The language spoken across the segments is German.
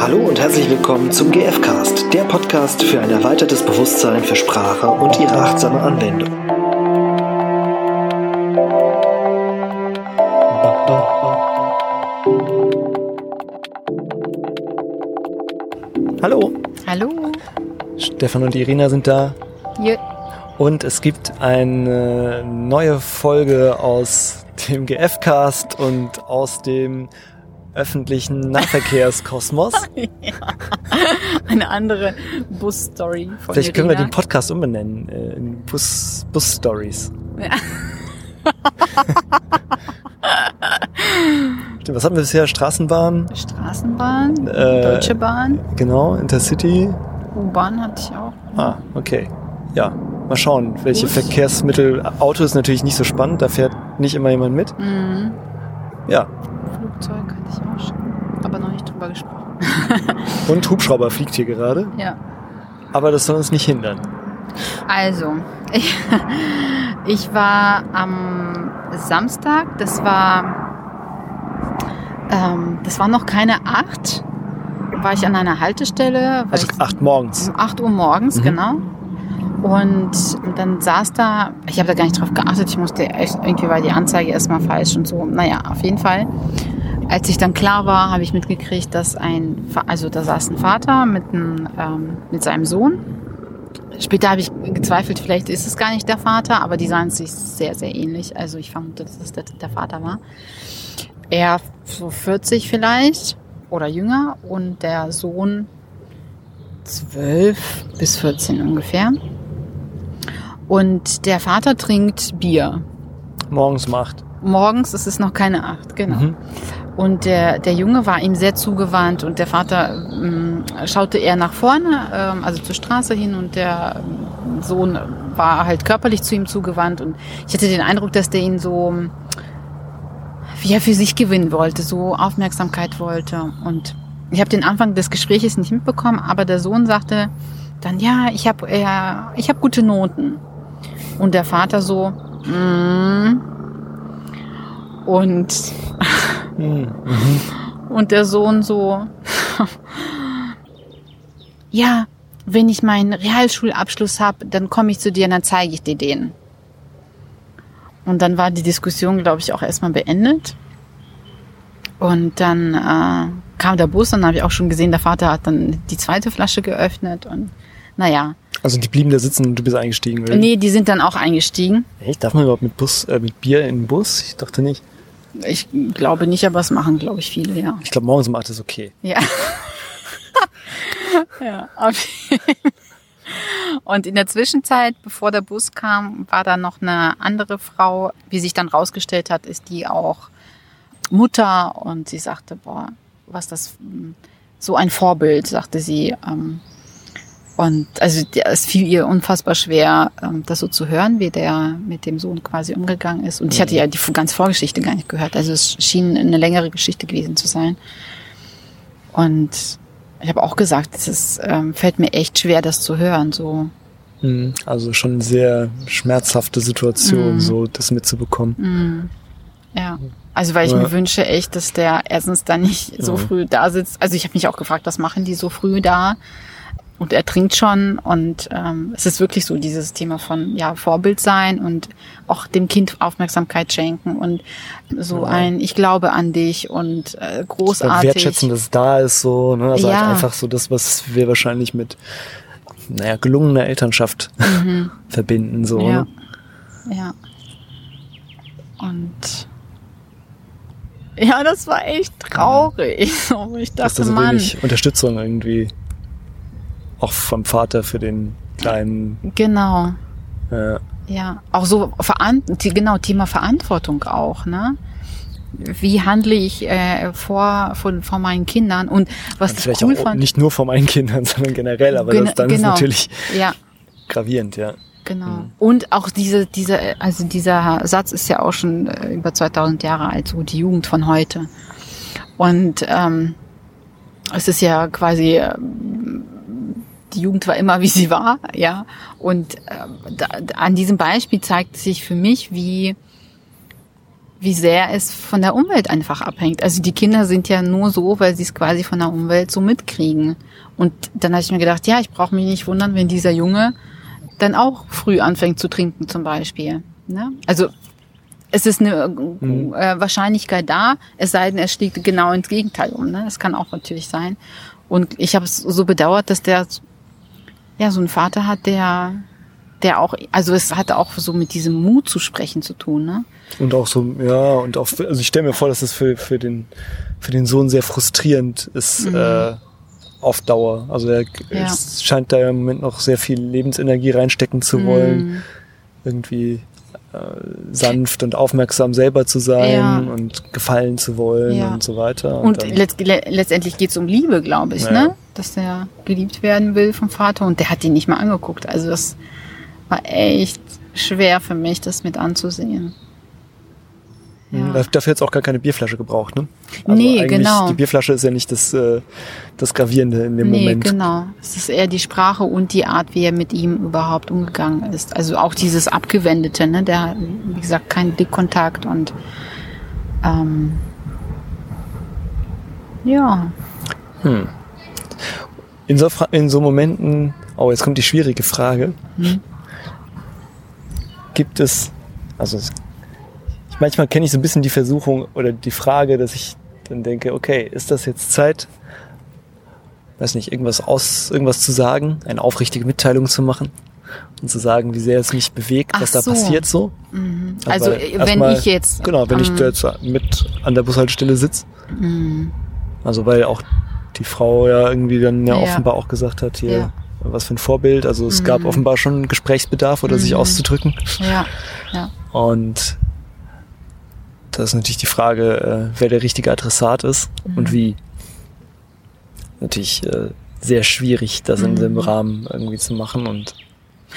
Hallo und herzlich willkommen zum GFcast, der Podcast für ein erweitertes Bewusstsein für Sprache und ihre achtsame Anwendung. Hallo, Hallo. Stefan und Irina sind da Ja. und es gibt eine neue Folge aus dem GFcast und aus dem öffentlichen Nahverkehrskosmos. Eine andere Bus-Story von Vielleicht können wir Irina. den Podcast umbenennen äh, in Bus, Bus Stories. Ja. Stimmt, Was hatten wir bisher? Straßenbahn, Straßenbahn, Äh, Deutsche Bahn, genau, Intercity. U-Bahn hatte ich auch. Ah, okay. Ja, mal schauen, welche Bus. Verkehrsmittel. Auto ist natürlich nicht so spannend, da fährt nicht immer jemand mit. Mhm. Ja, Flugzeug hatte ich auch schon, aber noch nicht drüber gesprochen. und Hubschrauber fliegt hier gerade, Ja. aber das soll uns nicht hindern. Also, ich, ich war am Samstag, das war, ähm, das war noch keine acht, war ich an einer Haltestelle, Also ich acht morgens. Um 8 Uhr morgens, Mhm. genau. Und dann saß da, ich habe da gar nicht drauf geachtet, ich musste echt, irgendwie war die Anzeige erstmal falsch und so. Naja, auf jeden Fall. Als ich dann klar war, habe ich mitgekriegt, dass ein, also da saß ein Vater mit, einem, ähm, mit seinem Sohn. Später habe ich gezweifelt, vielleicht ist es gar nicht der Vater, aber die sahen sich sehr, sehr ähnlich. Also ich vermute, dass es der, der Vater war. Er so 40 vielleicht oder jünger und der Sohn 12 bis 14 ungefähr. Und der Vater trinkt Bier. Morgens um Morgens ist es noch keine acht, genau. Mhm. Und der, der Junge war ihm sehr zugewandt und der Vater ähm, schaute eher nach vorne, ähm, also zur Straße hin und der ähm, Sohn war halt körperlich zu ihm zugewandt und ich hatte den Eindruck, dass der ihn so, wie er für sich gewinnen wollte, so Aufmerksamkeit wollte. Und ich habe den Anfang des Gespräches nicht mitbekommen, aber der Sohn sagte dann, ja, ich habe äh, ich hab gute Noten. Und der Vater so, mm. Und Mhm. und der Sohn so, ja, wenn ich meinen Realschulabschluss habe, dann komme ich zu dir und dann zeige ich dir den. Und dann war die Diskussion, glaube ich, auch erstmal beendet. Und dann äh, kam der Bus und dann habe ich auch schon gesehen, der Vater hat dann die zweite Flasche geöffnet und naja. Also die blieben da sitzen und du bist eingestiegen. oder? Nee, die sind dann auch eingestiegen. Echt? Darf man überhaupt mit Bus, äh, mit Bier in den Bus? Ich dachte nicht. Ich glaube nicht, aber es machen, glaube ich, viele, ja. Ich glaube, morgens um acht ist okay. Ja. ja, auf jeden Und in der Zwischenzeit, bevor der Bus kam, war da noch eine andere Frau, wie sich dann rausgestellt hat, ist die auch Mutter und sie sagte, boah, was das mm, so ein Vorbild, sagte sie. ähm, Und also es fiel ihr unfassbar schwer, ähm, das so zu hören, wie der mit dem Sohn quasi umgegangen ist. Und ich hatte ja die ganze Vorgeschichte gar nicht gehört. Also es schien eine längere Geschichte gewesen zu sein. Und ich habe auch gesagt, es ist, ähm, fällt mir echt schwer, das zu hören. So, Mhm. Also schon eine sehr schmerzhafte Situation, Mhm. so das mitzubekommen. mm, ja. Also weil ich Ja. mir wünsche echt, dass der erstens dann nicht so Ja. früh da sitzt. Also ich habe mich auch gefragt, was machen die so früh da? Und er trinkt schon und ähm, es ist wirklich so dieses Thema von ja Vorbild sein und auch dem Kind Aufmerksamkeit schenken und so Ja. ein Ich glaube an dich und äh, großartig. wertschätzen, dass es da ist, so, ne? Also Ja. halt einfach so das, was wir wahrscheinlich mit, naja, gelungener Elternschaft verbinden, so, Mhm. Ja. ne? Ja. Und ja, das war echt traurig. Ich Dass dachte, da so Mann, wenig Unterstützung irgendwie auch vom Vater für den kleinen, genau. äh, Ja, auch so genau Thema Verantwortung auch, ne? Wie handle ich äh, vor, von, vor meinen Kindern und was und ich cool auch fand. nicht nur von meinen Kindern, sondern generell, aber Gen- das dann ist genau. natürlich Ja, gravierend, ja. genau. Mhm. Und auch diese, diese, also dieser Satz ist ja auch schon äh, über 2000 Jahre alt, so die Jugend von heute. Und ähm, es ist ja quasi ähm, die Jugend war immer, wie sie war, ja. Und ähm, da, an diesem Beispiel zeigt sich für mich, wie wie sehr es von der Umwelt einfach abhängt. Also die Kinder sind ja nur so, weil sie es quasi von der Umwelt so mitkriegen. Und dann habe ich mir gedacht, ja, ich brauche mich nicht wundern, wenn dieser Junge dann auch früh anfängt zu trinken zum Beispiel. Ne? Also es ist eine mhm. äh, Wahrscheinlichkeit da, es sei denn, er schlägt genau ins Gegenteil um. Ne? Das kann auch natürlich sein. Und ich habe es so bedauert, dass der ja so einen Vater hat, der der auch, also es hatte auch so mit diesem Mut zu sprechen zu tun, ne? Und auch so, ja, und auch, also ich stelle mir vor, dass das für, für, den, für den Sohn sehr frustrierend ist, mhm. äh, auf Dauer. Also er ja. scheint da im Moment noch sehr viel Lebensenergie reinstecken zu wollen. Mhm. Irgendwie äh, sanft und aufmerksam selber zu sein ja. und gefallen zu wollen ja. und so weiter. Und, und letzt, letztendlich geht es um Liebe, glaube ich, ne? Dass der geliebt werden will vom Vater und der hat ihn nicht mal angeguckt. Also das war echt schwer für mich, das mit anzusehen. Ja. Dafür jetzt auch gar keine Bierflasche gebraucht, ne? Also nee, genau. Die Bierflasche ist ja nicht das, äh, das Gravierende in dem nee, Moment. genau. Es ist eher die Sprache und die Art, wie er mit ihm überhaupt umgegangen ist. Also auch dieses Abgewendete, ne? Der, wie gesagt, kein Blickkontakt und ähm, ja. Hm. In so, in so Momenten, oh, jetzt kommt die schwierige Frage. Hm gibt es, also es, manchmal kenne ich so ein bisschen die Versuchung oder die Frage, dass ich dann denke, okay, ist das jetzt Zeit, weiß nicht, irgendwas aus, irgendwas zu sagen, eine aufrichtige Mitteilung zu machen und zu sagen, wie sehr es mich bewegt, was Ach da passiert so. Mhm. Also, wenn mal, ich jetzt genau, wenn ähm, ich da jetzt mit an der Bushaltestelle sitze, mhm. also weil auch die Frau ja irgendwie dann ja, ja. offenbar auch gesagt hat, hier, ja was für ein Vorbild. Also es mhm. gab offenbar schon Gesprächsbedarf oder mhm. sich auszudrücken. Ja, ja. Und das ist natürlich die Frage, äh, wer der richtige Adressat ist mhm. und wie. Natürlich äh, sehr schwierig, das in dem mhm. Rahmen irgendwie zu machen und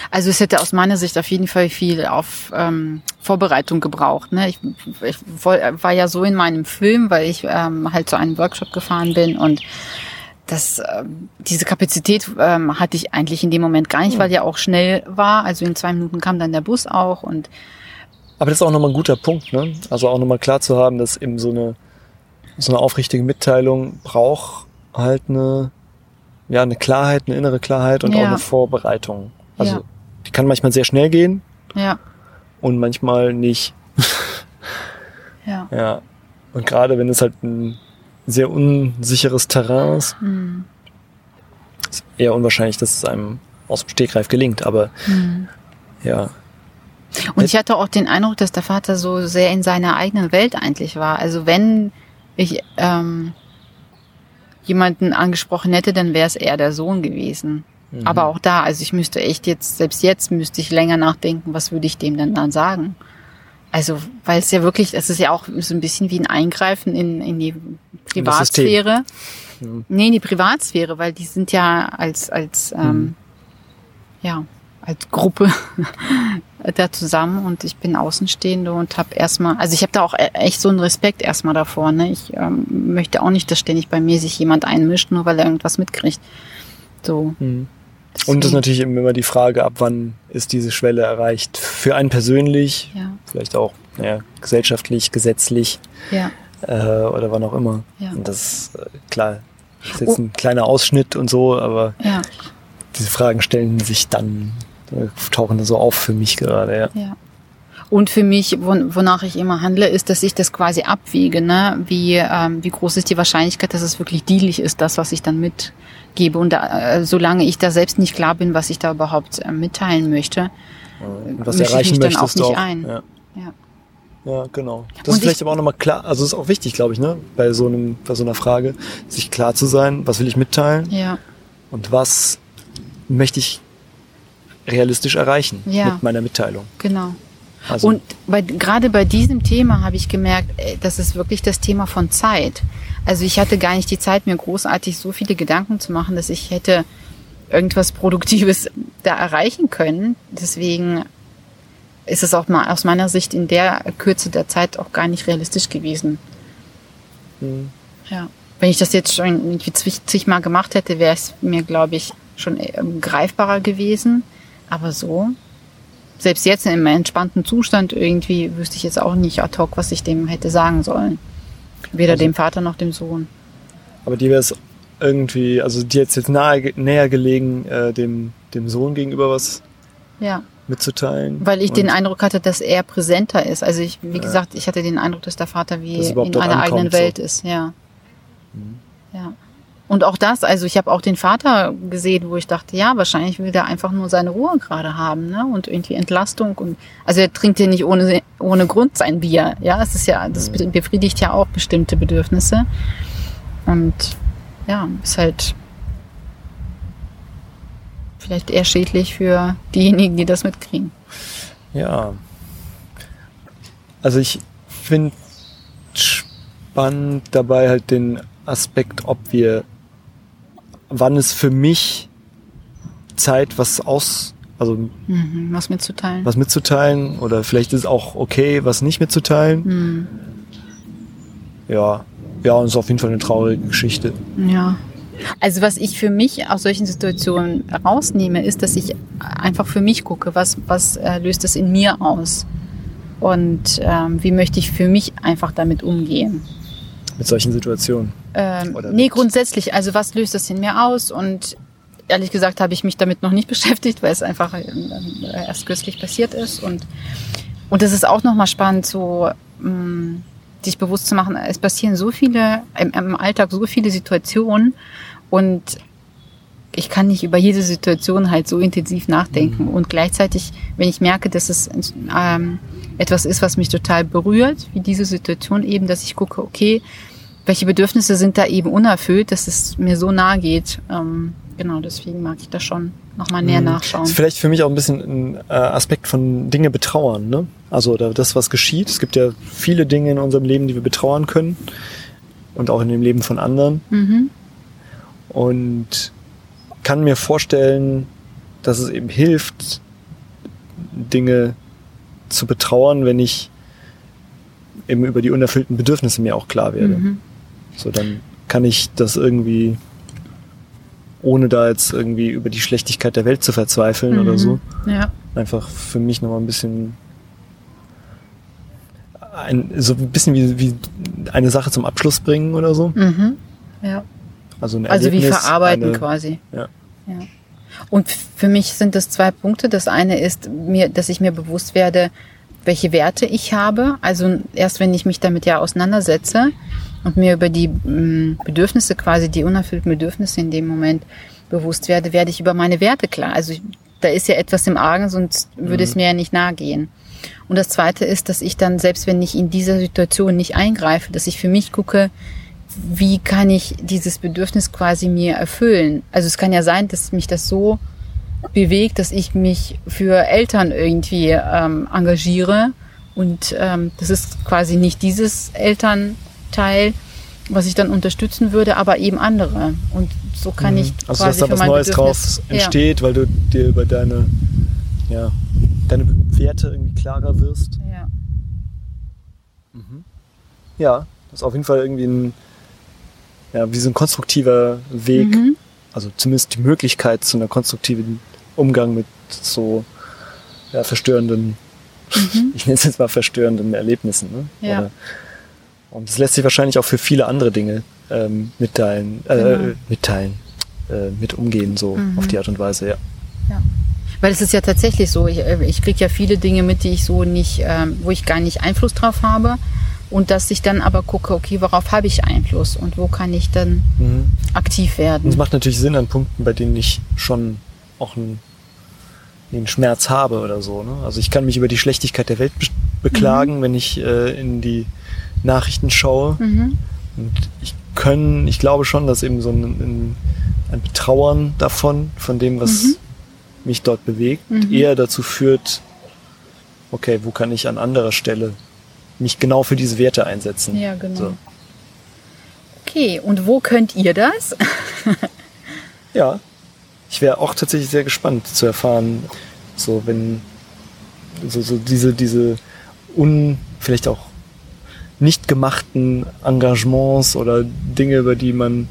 also es hätte aus meiner Sicht auf jeden Fall viel auf ähm, Vorbereitung gebraucht. Ne? Ich, ich war ja so in meinem Film, weil ich ähm, halt zu einem Workshop gefahren bin und das, äh, diese Kapazität ähm, hatte ich eigentlich in dem Moment gar nicht, weil ja auch schnell war. Also in zwei Minuten kam dann der Bus auch und aber das ist auch nochmal ein guter Punkt, ne? Also auch nochmal klar zu haben, dass eben so eine so eine aufrichtige Mitteilung braucht halt eine ja eine Klarheit, eine innere Klarheit und ja. auch eine Vorbereitung. Also ja. die kann manchmal sehr schnell gehen. Ja. Und manchmal nicht. ja. Ja. Und gerade wenn es halt ein sehr unsicheres Terrain ist. Mhm. Ist eher unwahrscheinlich, dass es einem aus dem Stegreif gelingt, aber mhm. ja. Und ich hatte auch den Eindruck, dass der Vater so sehr in seiner eigenen Welt eigentlich war. Also wenn ich ähm, jemanden angesprochen hätte, dann wäre es eher der Sohn gewesen. Mhm. Aber auch da, also ich müsste echt jetzt, selbst jetzt müsste ich länger nachdenken, was würde ich dem denn dann sagen? Also, weil es ja wirklich, es ist ja auch so ein bisschen wie ein Eingreifen in, in die Privatsphäre. Mhm. Nee, in die Privatsphäre, weil die sind ja als, als ähm, mhm. ja, als Gruppe da zusammen und ich bin Außenstehende und habe erstmal, also ich habe da auch e-, echt so einen Respekt erstmal davor. Ne? Ich ähm, möchte auch nicht, dass ständig bei mir sich jemand einmischt, nur weil er irgendwas mitkriegt. So. Mhm. Und das ist natürlich immer die Frage, ab wann ist diese Schwelle erreicht? Für einen persönlich, ja. vielleicht auch ja, gesellschaftlich, gesetzlich ja. äh, oder wann auch immer. Ja. Und das ist äh, klar, das ist jetzt oh. ein kleiner Ausschnitt und so, aber diese Fragen stellen sich dann, tauchen so auf für mich gerade. Ja. ja. Und für mich, wonach ich immer handle, ist, dass ich das quasi abwiege. Ne? Wie, ähm, wie groß ist die Wahrscheinlichkeit, dass es wirklich dienlich ist, das, was ich dann mitgebe. Und da, äh, solange ich da selbst nicht klar bin, was ich da überhaupt äh, mitteilen möchte, und was erreichen ich mich dann auch nicht auch. ein. Ja. ja. Ja, genau. Das und ist vielleicht aber auch nochmal klar, also ist auch wichtig, glaube ich, ne, bei so einem, bei so einer Frage, sich klar zu sein, was will ich mitteilen? Ja. Und was möchte ich realistisch erreichen ja. mit meiner Mitteilung? Genau. Also und bei, gerade bei diesem Thema habe ich gemerkt, äh, das ist wirklich das Thema von Zeit. Also ich hatte gar nicht die Zeit, mir großartig so viele Gedanken zu machen, dass ich hätte irgendwas Produktives da erreichen können. Deswegen ist es auch mal aus meiner Sicht in der Kürze der Zeit auch gar nicht realistisch gewesen. Mhm. Ja. Wenn ich das jetzt schon irgendwie zigmal gemacht hätte, wäre es mir, glaube ich, schon äh, greifbarer gewesen. Aber so selbst jetzt im entspannten Zustand irgendwie wüsste ich jetzt auch nicht ad hoc, was ich dem hätte sagen sollen. Weder Also- dem Vater noch dem Sohn. Aber dir wäre es irgendwie, also dir jetzt jetzt nahe, näher gelegen, äh, dem, dem Sohn gegenüber was Ja. mitzuteilen. Weil ich den Eindruck hatte, dass er präsenter ist. Also ich, wie Ja. gesagt, ich hatte den Eindruck, dass der Vater wie in einer ankommt, eigenen so. Welt ist, ja. Mhm. Ja. Und auch das, also ich habe auch den Vater gesehen, wo ich dachte, ja, wahrscheinlich will der einfach nur seine Ruhe gerade haben, ne? Und irgendwie Entlastung und also er trinkt ja nicht ohne ohne Grund sein Bier, ja, es ist ja das Mhm. befriedigt ja auch bestimmte Bedürfnisse und ja, ist halt vielleicht eher schädlich für diejenigen, die das mitkriegen. Ja. Also ich finde spannend dabei halt den Aspekt, ob wir, wann es für mich Zeit, was aus, also Mhm, was mitzuteilen. was mitzuteilen oder vielleicht ist es auch okay, was nicht mitzuteilen. Mhm. Ja, ja, und es ist auf jeden Fall eine traurige Geschichte. Ja. Also was ich für mich aus solchen Situationen rausnehme, ist, dass ich einfach für mich gucke, was, was äh, löst es in mir aus? Und ähm, wie möchte ich für mich einfach damit umgehen? Mit solchen Situationen. Ähm, Oder nee, grundsätzlich, also was löst das in mir aus? Und ehrlich gesagt habe ich mich damit noch nicht beschäftigt, weil es einfach äh, erst kürzlich passiert ist. Und, und das ist auch nochmal spannend, so mh, sich bewusst zu machen, es passieren so viele, im, im Alltag so viele Situationen und ich kann nicht über jede Situation halt so intensiv nachdenken. Und gleichzeitig, wenn ich merke, dass es ähm, etwas ist, was mich total berührt, wie diese Situation eben, dass ich gucke, okay, welche Bedürfnisse sind da eben unerfüllt, dass es mir so nahe geht. Ähm, genau, deswegen mag ich da schon nochmal näher Mhm. nachschauen. Ist vielleicht für mich auch ein bisschen ein äh, Aspekt von Dinge betrauern, ne? Also das, was geschieht. Es gibt ja viele Dinge in unserem Leben, die wir betrauern können. Und auch in dem Leben von anderen. Mhm. Und kann mir vorstellen, dass es eben hilft, Dinge zu betrauern, wenn ich eben über die unerfüllten Bedürfnisse mir auch klar werde. Mhm. So, dann kann ich das irgendwie, ohne da jetzt irgendwie über die Schlechtigkeit der Welt zu verzweifeln oder Mhm. so, Ja. einfach für mich nochmal ein bisschen ein, so ein bisschen wie, wie eine Sache zum Abschluss bringen oder so. Mhm. Ja. Also, ein Also wie verarbeiten eine, quasi. Ja. ja. Und für mich sind das zwei Punkte. Das eine ist mir, dass ich mir bewusst werde, welche Werte ich habe. Also erst wenn ich mich damit ja auseinandersetze und mir über die mh, Bedürfnisse quasi, die unerfüllten Bedürfnisse in dem Moment bewusst werde, werde ich über meine Werte klar. Also ich, da ist ja etwas im Argen, sonst würde es mir ja nicht nahe gehen. Und das zweite ist, dass ich dann, selbst wenn ich in dieser Situation nicht eingreife, dass ich für mich gucke, wie kann ich dieses Bedürfnis quasi mir erfüllen? Also es kann ja sein, dass mich das so bewegt, dass ich mich für Eltern irgendwie ähm, engagiere und ähm, das ist quasi nicht dieses Elternteil, was ich dann unterstützen würde, aber eben andere. Und so kann ich Also quasi dass da für was mein Neues Bedürfnis, draus Ja. entsteht, weil du dir über deine, ja, deine Werte irgendwie klarer wirst. Ja. Ja, das ist auf jeden Fall irgendwie ein, ja, wie so ein konstruktiver Weg, Mhm. also zumindest die Möglichkeit zu einer konstruktiven Umgang mit so ja, verstörenden, ich nenne es jetzt mal verstörenden Erlebnissen. Ne? Mhm. Ja. Oder- und das lässt sich wahrscheinlich auch für viele andere Dinge ähm, mitteilen, äh, Genau. mitteilen, äh, mit umgehen, so Mhm. auf die Art und Weise, ja. Weil es ist ja tatsächlich so, ich, äh, ich kriege ja viele Dinge mit, die ich so nicht, ähm, wo ich gar nicht Einfluss drauf habe. Und dass ich dann aber gucke, okay, worauf habe ich Einfluss und wo kann ich dann Mhm. aktiv Und es werden. macht natürlich Sinn an Punkten, bei denen ich schon auch einen, einen Schmerz habe oder so. Ne? Also ich kann mich über die Schlechtigkeit der Welt be beklagen, wenn ich äh, in die Nachrichten schaue. Mhm. Und ich können, ich glaube schon, dass eben so ein, ein, ein Betrauern davon, von dem, was Mhm. mich dort bewegt, Mhm. eher dazu führt, okay, wo kann ich an anderer Stelle mich genau für diese Werte einsetzen? Ja, genau. So. Okay, und wo könnt ihr das? Ja, ich wäre auch tatsächlich sehr gespannt zu erfahren, so wenn so, so diese, diese un, vielleicht auch nicht gemachten Engagements oder Dinge, über die man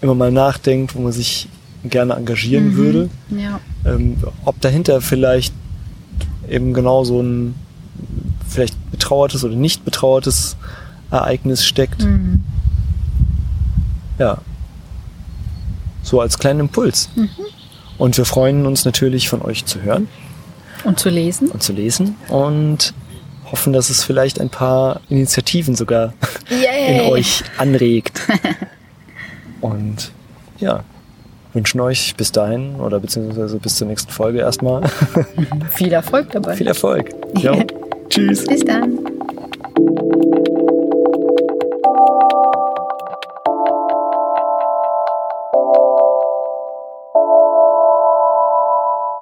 immer mal nachdenkt, wo man sich gerne engagieren Mhm. würde, Ja. ähm, ob dahinter vielleicht eben genau so ein vielleicht betrauertes oder nicht betrauertes Ereignis steckt. Mhm. Ja. So als kleinen Impuls. Und wir freuen uns natürlich von euch zu hören Und zu lesen. und zu lesen und hoffen, dass es vielleicht ein paar Initiativen sogar in euch anregt. Und ja, wünschen euch bis dahin oder beziehungsweise bis zur nächsten Folge erstmal Viel Erfolg dabei. viel Erfolg. Jo. Tschüss. Bis dann.